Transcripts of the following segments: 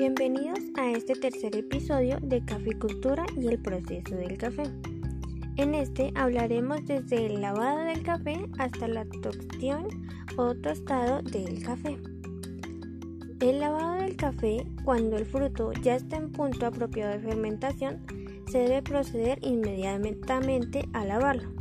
Bienvenidos a este tercer episodio de Caficultura y el proceso del café. En este hablaremos desde el lavado del café hasta la tostión o tostado del café. El lavado del café, cuando el fruto ya está en punto apropiado de fermentación, se debe proceder inmediatamente a lavarlo,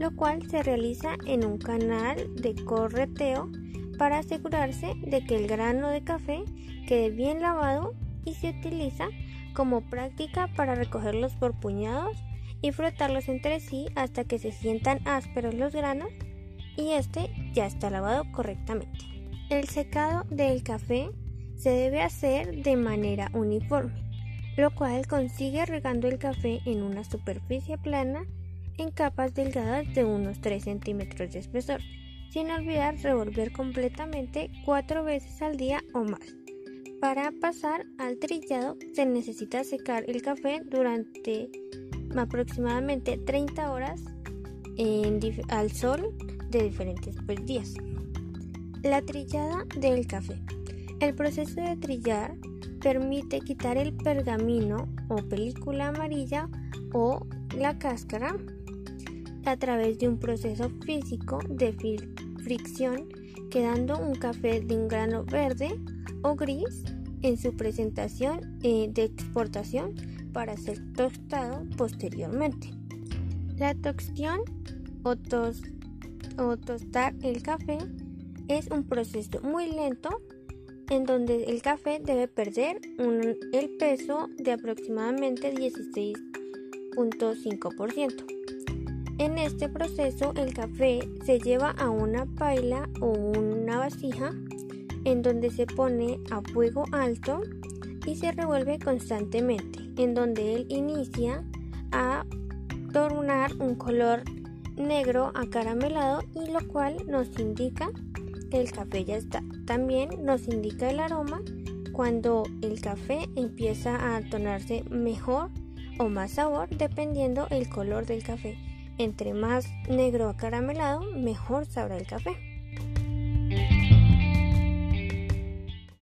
lo cual se realiza en un canal de correteo para asegurarse de que el grano de café quede bien lavado y se utiliza como práctica para recogerlos por puñados y frotarlos entre sí hasta que se sientan ásperos los granos y este ya está lavado correctamente. El secado del café se debe hacer de manera uniforme, lo cual consigue regando el café en una superficie plana en capas delgadas de unos 3 centímetros de espesor sin olvidar revolver completamente cuatro veces al día o más. Para pasar al trillado se necesita secar el café durante aproximadamente 30 horas al sol de diferentes pues, días. La trillada del café. El proceso de trillar permite quitar el pergamino o película amarilla o la cáscara a través de un proceso físico de fricción, quedando un café de un grano verde o gris en su presentación eh, de exportación para ser tostado posteriormente. La tostión o, tostar el café es un proceso muy lento en donde el café debe perder el peso de aproximadamente 16.5%. En este proceso el café se lleva a una paila o una vasija en donde se pone a fuego alto y se revuelve constantemente, en donde él inicia a tornar un color negro acaramelado y lo cual nos indica que el café ya está. También nos indica el aroma cuando el café empieza a tornarse mejor o más sabor dependiendo el color del café. Entre más negro acaramelado, mejor sabrá el café.